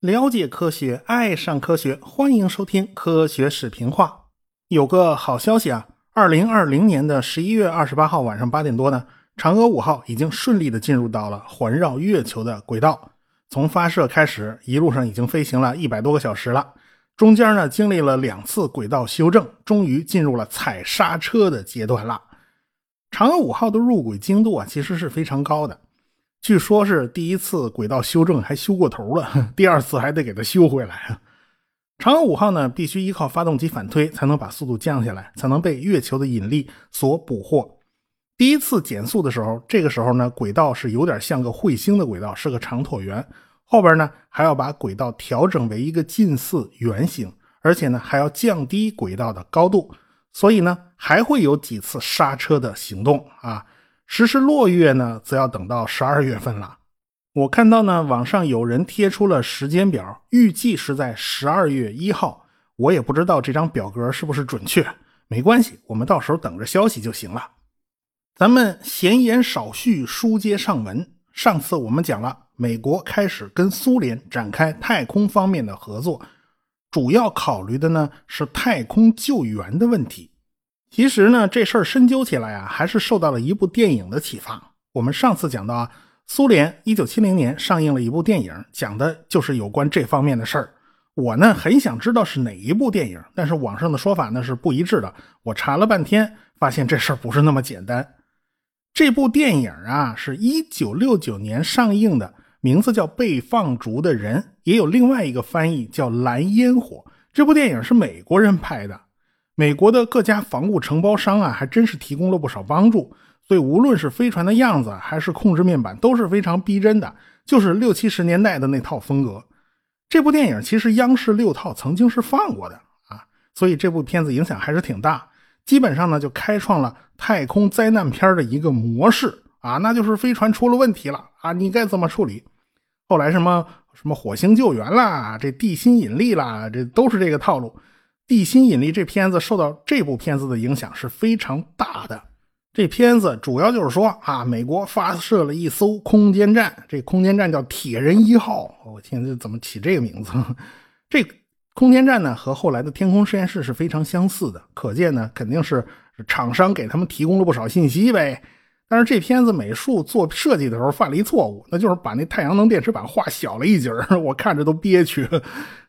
了解科学，爱上科学，欢迎收听科学视频化。有个好消息啊，二零二零年的十一月二十八号晚上八点多呢，嫦娥五号已经顺利的进入到了环绕月球的轨道。从发射开始，一路上已经飞行了一百多个小时了。中间呢，经历了两次轨道修正，终于进入了踩刹车的阶段了。嫦娥五号的入轨精度啊，其实是非常高的。据说，是第一次轨道修正还修过头了，第二次还得给它修回来。嫦娥五号呢，必须依靠发动机反推，才能把速度降下来，才能被月球的引力所捕获。第一次减速的时候，这个时候呢，轨道是有点像个彗星的轨道，是个长椭圆。后边呢，还要把轨道调整为一个近似圆形，而且呢，还要降低轨道的高度，所以呢，还会有几次刹车的行动啊。实施落月呢，则要等到十二月份了。我看到呢，网上有人贴出了时间表，预计是在十二月一号。我也不知道这张表格是不是准确，没关系，我们到时候等着消息就行了。咱们闲言少叙，书接上文。上次我们讲了，美国开始跟苏联展开太空方面的合作，主要考虑的呢是太空救援的问题。其实呢，这事儿深究起来啊，还是受到了一部电影的启发。我们上次讲到啊，苏联一九七零年上映了一部电影，讲的就是有关这方面的事儿。我呢，很想知道是哪一部电影，但是网上的说法呢是不一致的。我查了半天，发现这事儿不是那么简单。这部电影啊，是一九六九年上映的，名字叫《被放逐的人》，也有另外一个翻译叫《蓝烟火》。这部电影是美国人拍的。美国的各家防务承包商啊，还真是提供了不少帮助，所以无论是飞船的样子，还是控制面板，都是非常逼真的，就是六七十年代的那套风格。这部电影其实央视六套曾经是放过的啊，所以这部片子影响还是挺大，基本上呢就开创了太空灾难片的一个模式啊，那就是飞船出了问题了啊，你该怎么处理？后来什么什么火星救援啦，这地心引力啦，这都是这个套路。地心引力这片子受到这部片子的影响是非常大的。这片子主要就是说啊，美国发射了一艘空间站，这空间站叫铁人一号。我天，这怎么起这个名字？这空间站呢和后来的天空实验室是非常相似的，可见呢肯定是厂商给他们提供了不少信息呗。但是这片子美术做设计的时候犯了一错误，那就是把那太阳能电池板画小了一截 我看着都憋屈。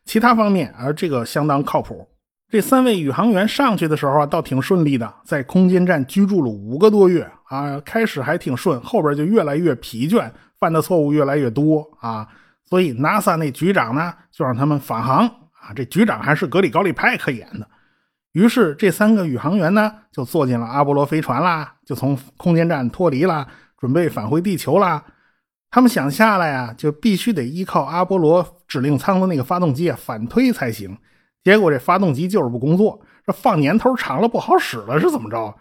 其他方面啊，这个相当靠谱。这三位宇航员上去的时候啊，倒挺顺利的，在空间站居住了五个多月啊。开始还挺顺，后边就越来越疲倦，犯的错误越来越多啊。所以 NASA 那局长呢，就让他们返航啊。这局长还是格里高利派克演的。于是这三个宇航员呢，就坐进了阿波罗飞船啦，就从空间站脱离啦，准备返回地球啦。他们想下来啊，就必须得依靠阿波罗指令舱的那个发动机啊反推才行。结果这发动机就是不工作，这放年头长了不好使了是怎么着？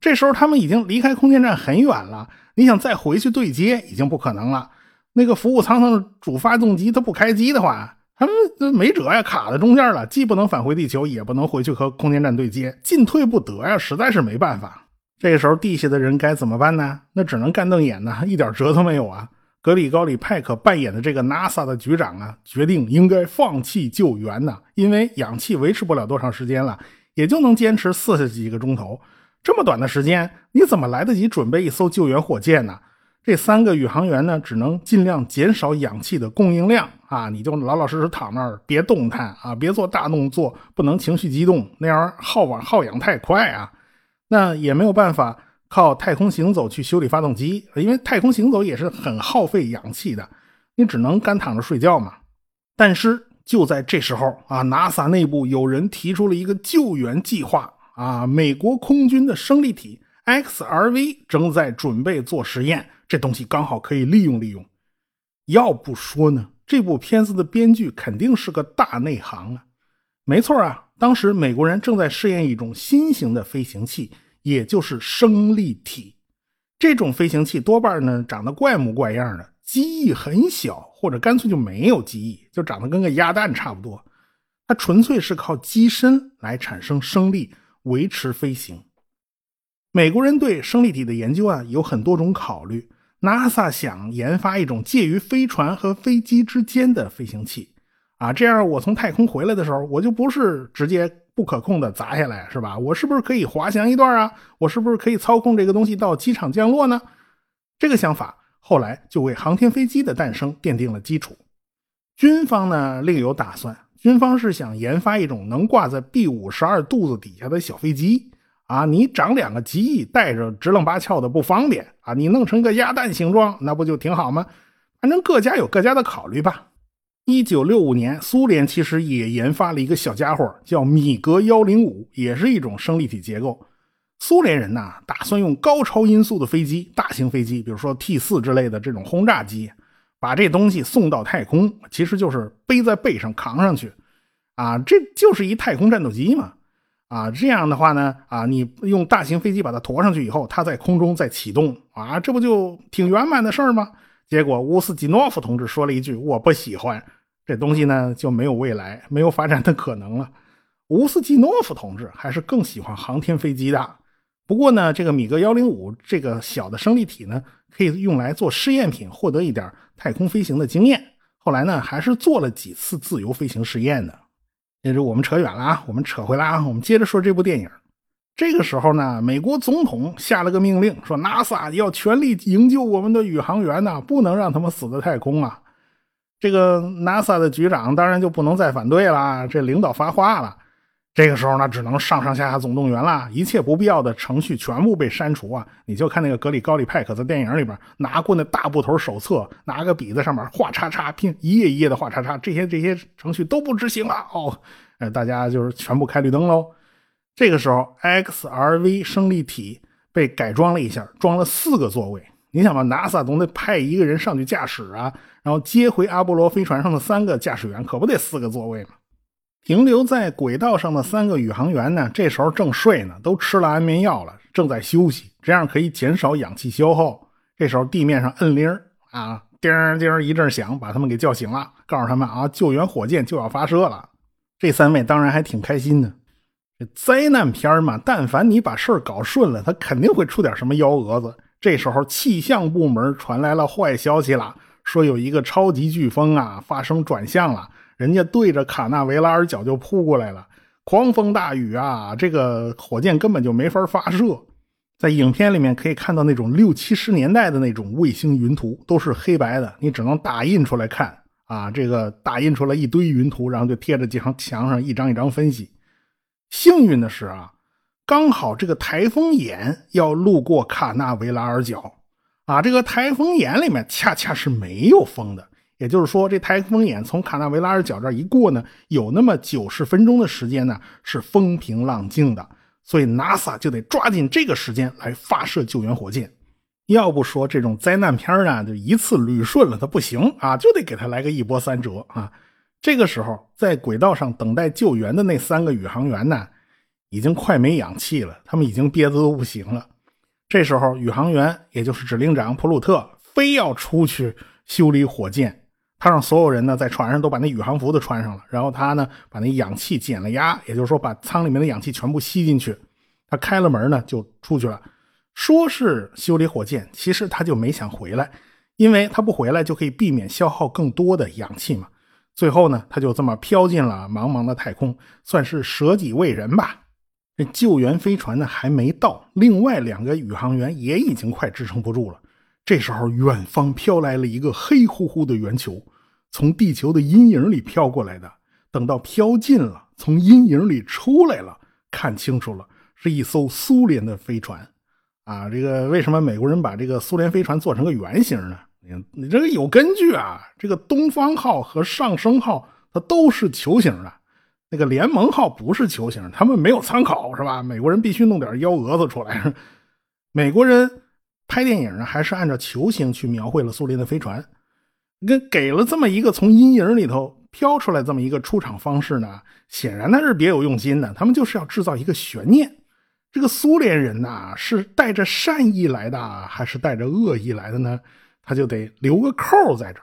这时候他们已经离开空间站很远了，你想再回去对接已经不可能了。那个服务舱的主发动机它不开机的话，他们没辙呀，卡在中间了，既不能返回地球，也不能回去和空间站对接，进退不得呀，实在是没办法。这时候地下的人该怎么办呢？那只能干瞪眼呢，一点辙都没有啊。格里高里派克扮演的这个 NASA 的局长啊，决定应该放弃救援呐，因为氧气维持不了多长时间了，也就能坚持四十几个钟头。这么短的时间，你怎么来得及准备一艘救援火箭呢？这三个宇航员呢，只能尽量减少氧气的供应量啊，你就老老实实躺那儿，别动弹啊，别做大动作，不能情绪激动，那样耗氧耗氧太快啊。那也没有办法。靠太空行走去修理发动机，因为太空行走也是很耗费氧气的，你只能干躺着睡觉嘛。但是就在这时候啊，NASA 内部有人提出了一个救援计划啊，美国空军的升力体 XRV 正在准备做实验，这东西刚好可以利用利用。要不说呢，这部片子的编剧肯定是个大内行啊。没错啊，当时美国人正在试验一种新型的飞行器。也就是升力体，这种飞行器多半呢长得怪模怪样的，机翼很小，或者干脆就没有机翼，就长得跟个鸭蛋差不多。它纯粹是靠机身来产生升力，维持飞行。美国人对升力体的研究啊有很多种考虑。NASA 想研发一种介于飞船和飞机之间的飞行器，啊，这样我从太空回来的时候，我就不是直接不可控的砸下来，是吧？我是不是可以滑翔一段啊？我是不是可以操控这个东西到机场降落呢？这个想法后来就为航天飞机的诞生奠定了基础。军方呢另有打算，军方是想研发一种能挂在 B 五十二肚子底下的小飞机。啊，你长两个机翼，带着直愣八翘的不方便啊！你弄成个鸭蛋形状，那不就挺好吗？反正各家有各家的考虑吧。一九六五年，苏联其实也研发了一个小家伙，叫米格幺零五，也是一种生力体结构。苏联人呐，打算用高超音速的飞机，大型飞机，比如说 T 四之类的这种轰炸机，把这东西送到太空，其实就是背在背上扛上去，啊，这就是一太空战斗机嘛。啊，这样的话呢，啊，你用大型飞机把它驮上去以后，它在空中再启动，啊，这不就挺圆满的事儿吗？结果乌斯基诺夫同志说了一句：“我不喜欢这东西呢，就没有未来，没有发展的可能了。”乌斯基诺夫同志还是更喜欢航天飞机的。不过呢，这个米格幺零五这个小的生力体呢，可以用来做试验品，获得一点太空飞行的经验。后来呢，还是做了几次自由飞行实验的。那就我们扯远了啊，我们扯回来啊，我们接着说这部电影。这个时候呢，美国总统下了个命令，说 NASA 要全力营救我们的宇航员呐，不能让他们死在太空啊。这个 NASA 的局长当然就不能再反对了，这领导发话了。这个时候呢，只能上上下下总动员了，一切不必要的程序全部被删除啊！你就看那个格里高利派克在电影里边拿过那大布头手册，拿个笔在上面画叉叉，拼一页一页的画叉叉，这些这些程序都不执行了哦，呃，大家就是全部开绿灯喽。这个时候，XRV 生力体被改装了一下，装了四个座位。你想吧，NASA 总得派一个人上去驾驶啊，然后接回阿波罗飞船上的三个驾驶员，可不得四个座位吗？停留在轨道上的三个宇航员呢，这时候正睡呢，都吃了安眠药了，正在休息，这样可以减少氧气消耗。这时候地面上摁铃啊，叮叮一阵响，把他们给叫醒了，告诉他们啊，救援火箭就要发射了。这三位当然还挺开心的。灾难片嘛，但凡你把事儿搞顺了，他肯定会出点什么幺蛾子。这时候气象部门传来了坏消息了，说有一个超级飓风啊发生转向了。人家对着卡纳维拉尔角就扑过来了，狂风大雨啊！这个火箭根本就没法发射。在影片里面可以看到那种六七十年代的那种卫星云图，都是黑白的，你只能打印出来看啊。这个打印出来一堆云图，然后就贴着墙墙上一张一张分析。幸运的是啊，刚好这个台风眼要路过卡纳维拉尔角啊，这个台风眼里面恰恰是没有风的。也就是说，这台风眼从卡纳维拉尔角这一过呢，有那么九十分钟的时间呢是风平浪静的，所以 NASA 就得抓紧这个时间来发射救援火箭。要不说这种灾难片呢，就一次捋顺了它不行啊，就得给它来个一波三折啊。这个时候，在轨道上等待救援的那三个宇航员呢，已经快没氧气了，他们已经憋得都不行了。这时候，宇航员也就是指令长普鲁特非要出去修理火箭。他让所有人呢在船上都把那宇航服都穿上了，然后他呢把那氧气减了压，也就是说把舱里面的氧气全部吸进去。他开了门呢就出去了，说是修理火箭，其实他就没想回来，因为他不回来就可以避免消耗更多的氧气嘛。最后呢他就这么飘进了茫茫的太空，算是舍己为人吧。这救援飞船呢还没到，另外两个宇航员也已经快支撑不住了。这时候远方飘来了一个黑乎乎的圆球。从地球的阴影里飘过来的，等到飘近了，从阴影里出来了，看清楚了，是一艘苏联的飞船。啊，这个为什么美国人把这个苏联飞船做成个圆形呢？你你这个有根据啊。这个东方号和上升号它都是球形的，那个联盟号不是球形，他们没有参考是吧？美国人必须弄点幺蛾子出来。美国人拍电影呢，还是按照球形去描绘了苏联的飞船。跟给了这么一个从阴影里头飘出来这么一个出场方式呢，显然他是别有用心的。他们就是要制造一个悬念：这个苏联人呐，是带着善意来的，还是带着恶意来的呢？他就得留个扣在这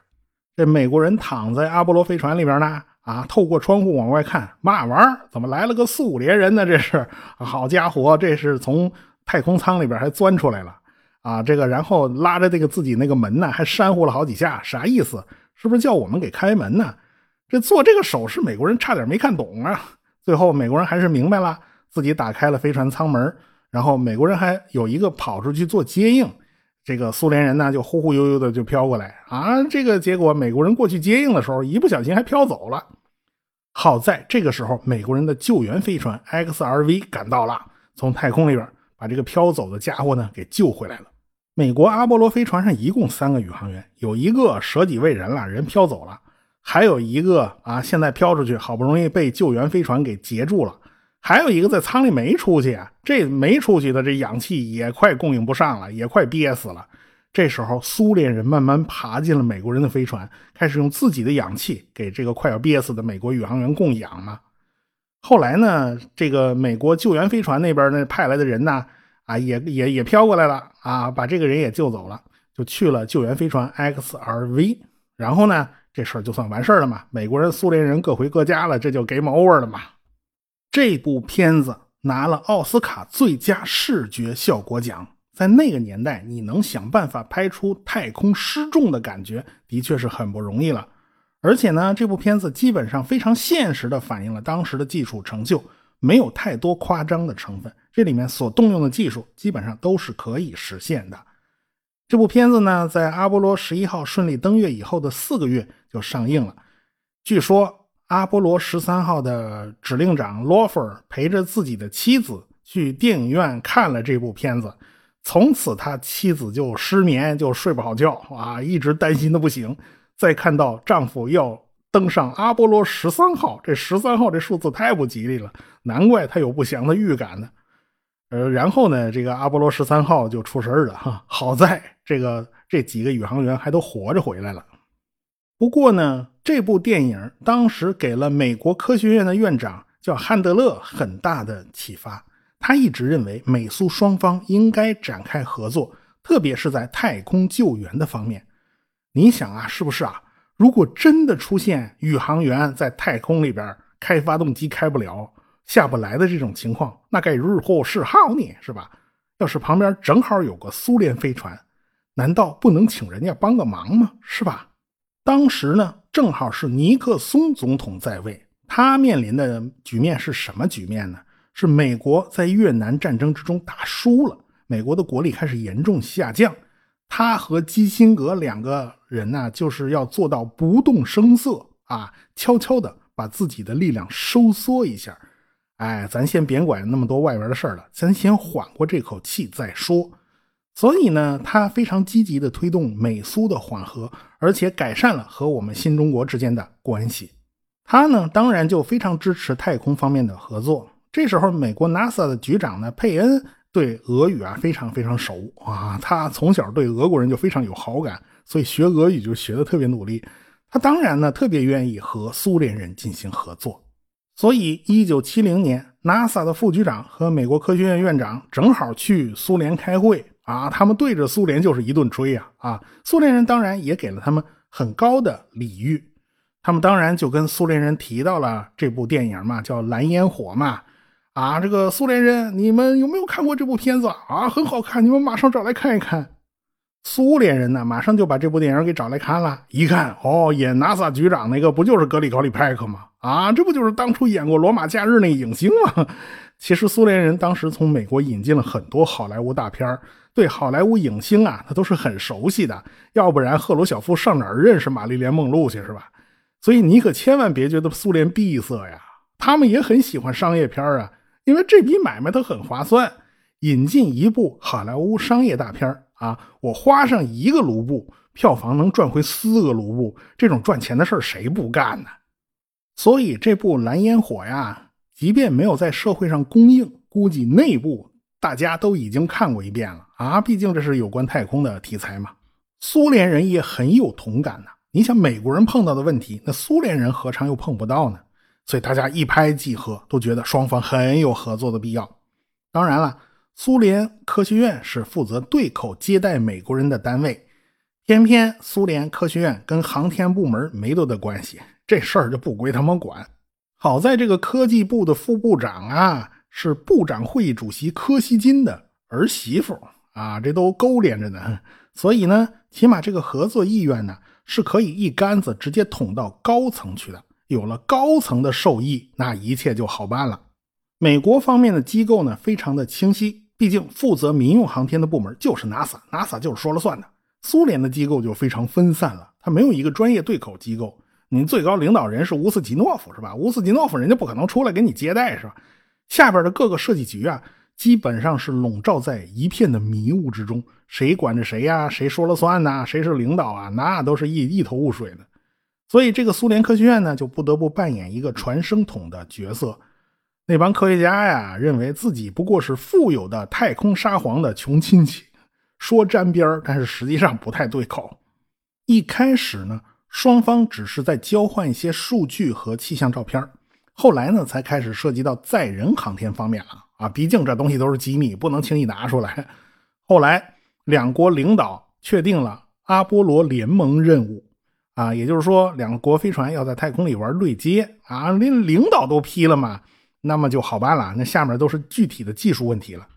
这美国人躺在阿波罗飞船里边呢，啊，透过窗户往外看，嘛玩意儿？怎么来了个苏联人呢？这是好家伙，这是从太空舱里边还钻出来了啊！这个然后拉着这个自己那个门呢，还扇呼了好几下，啥意思？是不是叫我们给开门呢？这做这个手势，美国人差点没看懂啊！最后美国人还是明白了，自己打开了飞船舱门，然后美国人还有一个跑出去做接应，这个苏联人呢就忽忽悠悠的就飘过来啊！这个结果美国人过去接应的时候，一不小心还飘走了。好在这个时候，美国人的救援飞船 XRV 赶到了，从太空里边把这个飘走的家伙呢给救回来了。美国阿波罗飞船上一共三个宇航员，有一个舍己为人了，人飘走了；还有一个啊，现在飘出去，好不容易被救援飞船给截住了；还有一个在舱里没出去啊，这没出去的这氧气也快供应不上了，也快憋死了。这时候，苏联人慢慢爬进了美国人的飞船，开始用自己的氧气给这个快要憋死的美国宇航员供氧嘛。后来呢，这个美国救援飞船那边呢派来的人呢，啊，也也也飘过来了啊，把这个人也救走了，就去了救援飞船 XRV。然后呢，这事儿就算完事儿了嘛。美国人、苏联人各回各家了，这就 game over 了嘛。这部片子拿了奥斯卡最佳视觉效果奖。在那个年代，你能想办法拍出太空失重的感觉，的确是很不容易了。而且呢，这部片子基本上非常现实的反映了当时的技术成就，没有太多夸张的成分。这里面所动用的技术基本上都是可以实现的。这部片子呢，在阿波罗十一号顺利登月以后的四个月就上映了。据说阿波罗十三号的指令长罗弗陪着自己的妻子去电影院看了这部片子。从此，他妻子就失眠，就睡不好觉啊，一直担心的不行。再看到丈夫要登上阿波罗十三号，这十三号这数字太不吉利了，难怪他有不祥的预感呢。呃，然后呢，这个阿波罗十三号就出事了哈。好在这个这几个宇航员还都活着回来了。不过呢，这部电影当时给了美国科学院的院长叫汉德勒很大的启发。他一直认为美苏双方应该展开合作，特别是在太空救援的方面。你想啊，是不是啊？如果真的出现宇航员在太空里边开发动机开不了、下不来的这种情况，那该如何是好呢？是吧？要是旁边正好有个苏联飞船，难道不能请人家帮个忙吗？是吧？当时呢，正好是尼克松总统在位，他面临的局面是什么局面呢？是美国在越南战争之中打输了，美国的国力开始严重下降。他和基辛格两个人呢，就是要做到不动声色啊，悄悄的把自己的力量收缩一下。哎，咱先别管那么多外边的事了，咱先缓过这口气再说。所以呢，他非常积极的推动美苏的缓和，而且改善了和我们新中国之间的关系。他呢，当然就非常支持太空方面的合作。这时候，美国 NASA 的局长呢，佩恩对俄语啊非常非常熟啊，他从小对俄国人就非常有好感，所以学俄语就学的特别努力。他当然呢特别愿意和苏联人进行合作，所以1970年，NASA 的副局长和美国科学院院长正好去苏联开会啊，他们对着苏联就是一顿吹呀啊，苏联人当然也给了他们很高的礼遇，他们当然就跟苏联人提到了这部电影嘛，叫《蓝烟火》嘛。啊，这个苏联人，你们有没有看过这部片子啊？很好看，你们马上找来看一看。苏联人呢，马上就把这部电影给找来看了。一看，哦，演 NASA 局长那个不就是格里高里派克吗？啊，这不就是当初演过《罗马假日》那影星吗？其实苏联人当时从美国引进了很多好莱坞大片对好莱坞影星啊，他都是很熟悉的。要不然赫鲁晓夫上哪儿认识玛丽莲梦露去是吧？所以你可千万别觉得苏联闭塞呀，他们也很喜欢商业片啊。因为这笔买卖它很划算，引进一部好莱坞商业大片啊，我花上一个卢布，票房能赚回四个卢布，这种赚钱的事儿谁不干呢？所以这部《蓝烟火》呀，即便没有在社会上公映，估计内部大家都已经看过一遍了啊，毕竟这是有关太空的题材嘛。苏联人也很有同感呐，你想美国人碰到的问题，那苏联人何尝又碰不到呢？所以大家一拍即合，都觉得双方很有合作的必要。当然了，苏联科学院是负责对口接待美国人的单位，偏偏苏联科学院跟航天部门没多大关系，这事儿就不归他们管。好在这个科技部的副部长啊，是部长会议主席柯西金的儿媳妇啊，这都勾连着呢。所以呢，起码这个合作意愿呢，是可以一竿子直接捅到高层去的。有了高层的授意，那一切就好办了。美国方面的机构呢，非常的清晰，毕竟负责民用航天的部门就是 NASA，NASA 就是说了算的。苏联的机构就非常分散了，它没有一个专业对口机构。你最高领导人是乌斯吉诺夫，是吧？乌斯吉诺夫人家不可能出来给你接待，是吧？下边的各个设计局啊，基本上是笼罩在一片的迷雾之中，谁管着谁呀？谁说了算呐？谁是领导啊？那都是一一头雾水的。所以，这个苏联科学院呢，就不得不扮演一个传声筒的角色。那帮科学家呀，认为自己不过是富有的太空沙皇的穷亲戚，说沾边儿但是实际上不太对口。一开始呢，双方只是在交换一些数据和气象照片后来呢，才开始涉及到载人航天方面了啊。毕竟这东西都是机密，不能轻易拿出来。后来，两国领导确定了阿波罗联盟任务。啊，也就是说，两国飞船要在太空里玩对接啊，连领导都批了嘛，那么就好办了。那下面都是具体的技术问题了。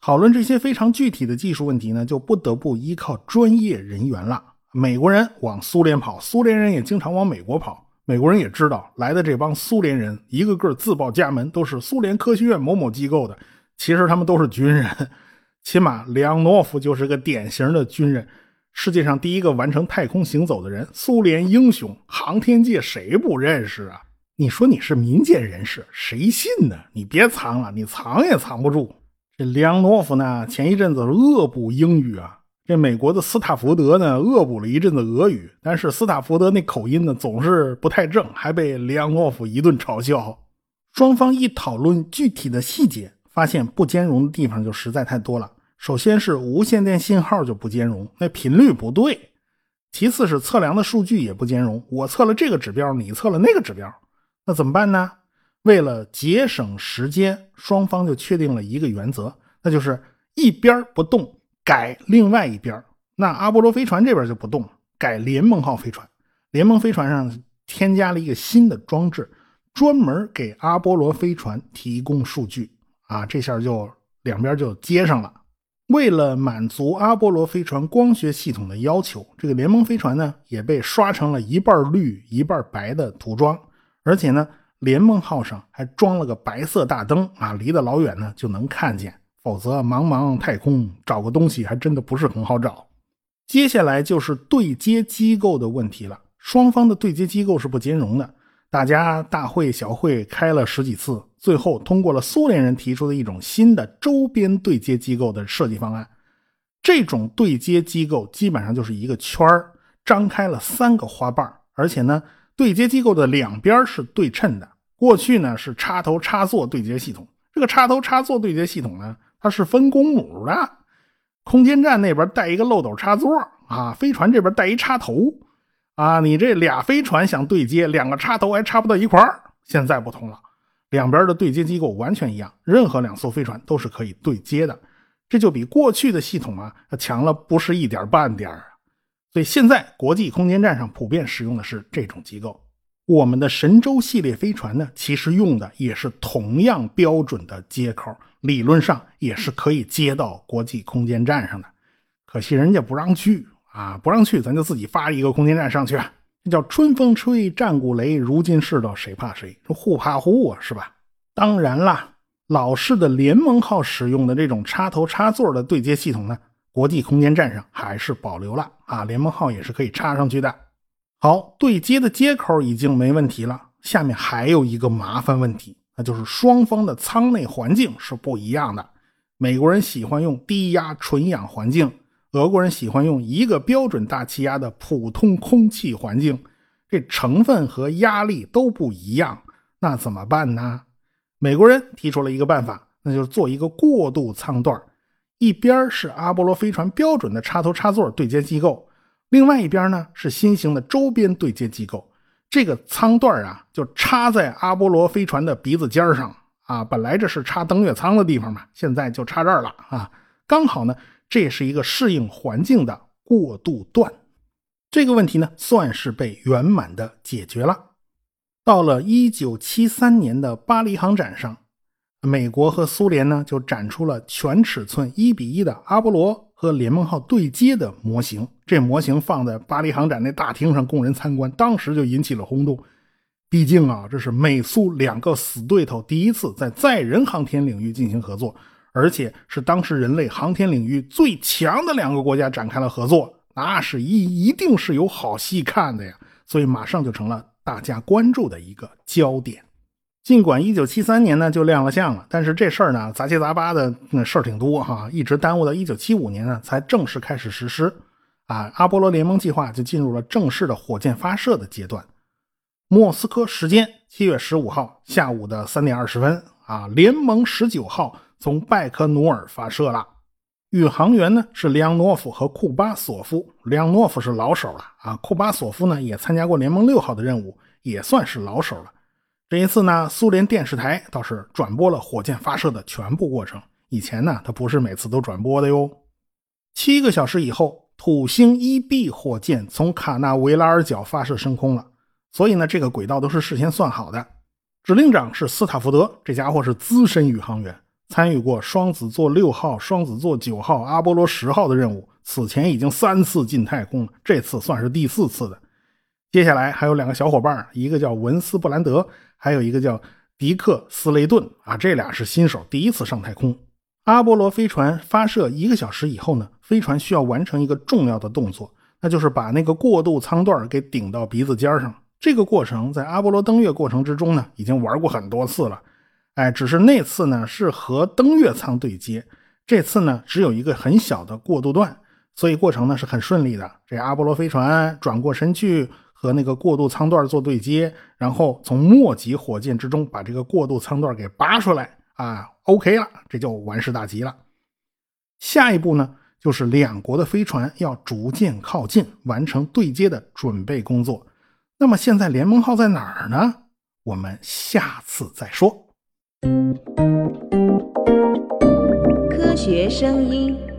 讨论这些非常具体的技术问题呢，就不得不依靠专业人员了。美国人往苏联跑，苏联人也经常往美国跑。美国人也知道来的这帮苏联人一个个自报家门，都是苏联科学院某某机构的。其实他们都是军人，起码梁诺夫就是个典型的军人。世界上第一个完成太空行走的人，苏联英雄，航天界谁不认识啊？你说你是民间人士，谁信呢？你别藏了，你藏也藏不住。这梁诺夫呢，前一阵子恶补英语啊。这美国的斯塔福德呢，恶补了一阵子俄语，但是斯塔福德那口音呢，总是不太正，还被梁诺夫一顿嘲笑。双方一讨论具体的细节，发现不兼容的地方就实在太多了。首先是无线电信号就不兼容，那频率不对；其次是测量的数据也不兼容，我测了这个指标，你测了那个指标，那怎么办呢？为了节省时间，双方就确定了一个原则，那就是一边不动，改另外一边。那阿波罗飞船这边就不动，改联盟号飞船。联盟飞船上添加了一个新的装置，专门给阿波罗飞船提供数据啊，这下就两边就接上了。为了满足阿波罗飞船光学系统的要求，这个联盟飞船呢也被刷成了一半绿一半白的涂装，而且呢，联盟号上还装了个白色大灯啊，离得老远呢就能看见，否则茫茫太空找个东西还真的不是很好找。接下来就是对接机构的问题了，双方的对接机构是不兼容的。大家大会小会开了十几次，最后通过了苏联人提出的一种新的周边对接机构的设计方案。这种对接机构基本上就是一个圈儿，张开了三个花瓣，而且呢，对接机构的两边是对称的。过去呢是插头插座对接系统，这个插头插座对接系统呢，它是分公母的，空间站那边带一个漏斗插座啊，飞船这边带一插头。啊，你这俩飞船想对接，两个插头还插不到一块儿。现在不同了，两边的对接机构完全一样，任何两艘飞船都是可以对接的。这就比过去的系统啊强了不是一点半点儿。所以现在国际空间站上普遍使用的是这种机构。我们的神舟系列飞船呢，其实用的也是同样标准的接口，理论上也是可以接到国际空间站上的。可惜人家不让去。啊，不让去，咱就自己发一个空间站上去。这叫春风吹，战鼓擂。如今世道，谁怕谁？互怕互啊，是吧？当然啦，老式的联盟号使用的这种插头插座的对接系统呢，国际空间站上还是保留了啊。联盟号也是可以插上去的。好，对接的接口已经没问题了，下面还有一个麻烦问题，那就是双方的舱内环境是不一样的。美国人喜欢用低压纯氧环境。俄国人喜欢用一个标准大气压的普通空气环境，这成分和压力都不一样，那怎么办呢？美国人提出了一个办法，那就是做一个过渡舱段一边是阿波罗飞船标准的插头插座对接机构，另外一边呢是新型的周边对接机构。这个舱段啊，就插在阿波罗飞船的鼻子尖上啊，本来这是插登月舱的地方嘛，现在就插这儿了啊，刚好呢。这是一个适应环境的过渡段，这个问题呢算是被圆满的解决了。到了一九七三年的巴黎航展上，美国和苏联呢就展出了全尺寸一比一的阿波罗和联盟号对接的模型。这模型放在巴黎航展那大厅上供人参观，当时就引起了轰动。毕竟啊，这是美苏两个死对头第一次在载人航天领域进行合作，而且是当时人类航天领域最强的两个国家展开了合作，那是一一定是有好戏看的呀。所以马上就成了大家关注的一个焦点。尽管一九七三年呢就亮了相了，但是这事儿呢杂七杂八的那事儿挺多哈，一直耽误到一九七五年呢才正式开始实施。啊，阿波罗联盟计划就进入了正式的火箭发射的阶段。莫斯科时间七月十五号下午的三点二十分，啊，联盟十九号从拜科努尔发射了。宇航员呢是列昂诺夫和库巴索夫。列昂诺夫是老手了啊，库巴索夫呢也参加过联盟六号的任务，也算是老手了。这一次呢，苏联电视台倒是转播了火箭发射的全部过程。以前呢，它不是每次都转播的哟。七个小时以后，土星一 B 火箭从卡纳维拉尔角发射升空了。所以呢，这个轨道都是事先算好的。指令长是斯塔福德，这家伙是资深宇航员，参与过双子座六号、双子座九号、阿波罗十号的任务。此前已经三次进太空了，这次算是第四次的。接下来还有两个小伙伴，一个叫文斯布兰德。还有一个叫迪克斯雷顿啊，这俩是新手，第一次上太空。阿波罗飞船发射一个小时以后呢，飞船需要完成一个重要的动作，那就是把那个过渡舱段给顶到鼻子尖上。这个过程在阿波罗登月过程之中呢，已经玩过很多次了。哎，只是那次呢是和登月舱对接，这次呢只有一个很小的过渡段，所以过程呢是很顺利的。这阿波罗飞船转过身去。和那个过渡舱段做对接，然后从末级火箭之中把这个过渡舱段给拔出来啊，OK 了，这就完事大吉了。下一步呢，就是两国的飞船要逐渐靠近，完成对接的准备工作。那么现在联盟号在哪儿呢？我们下次再说。科学声音。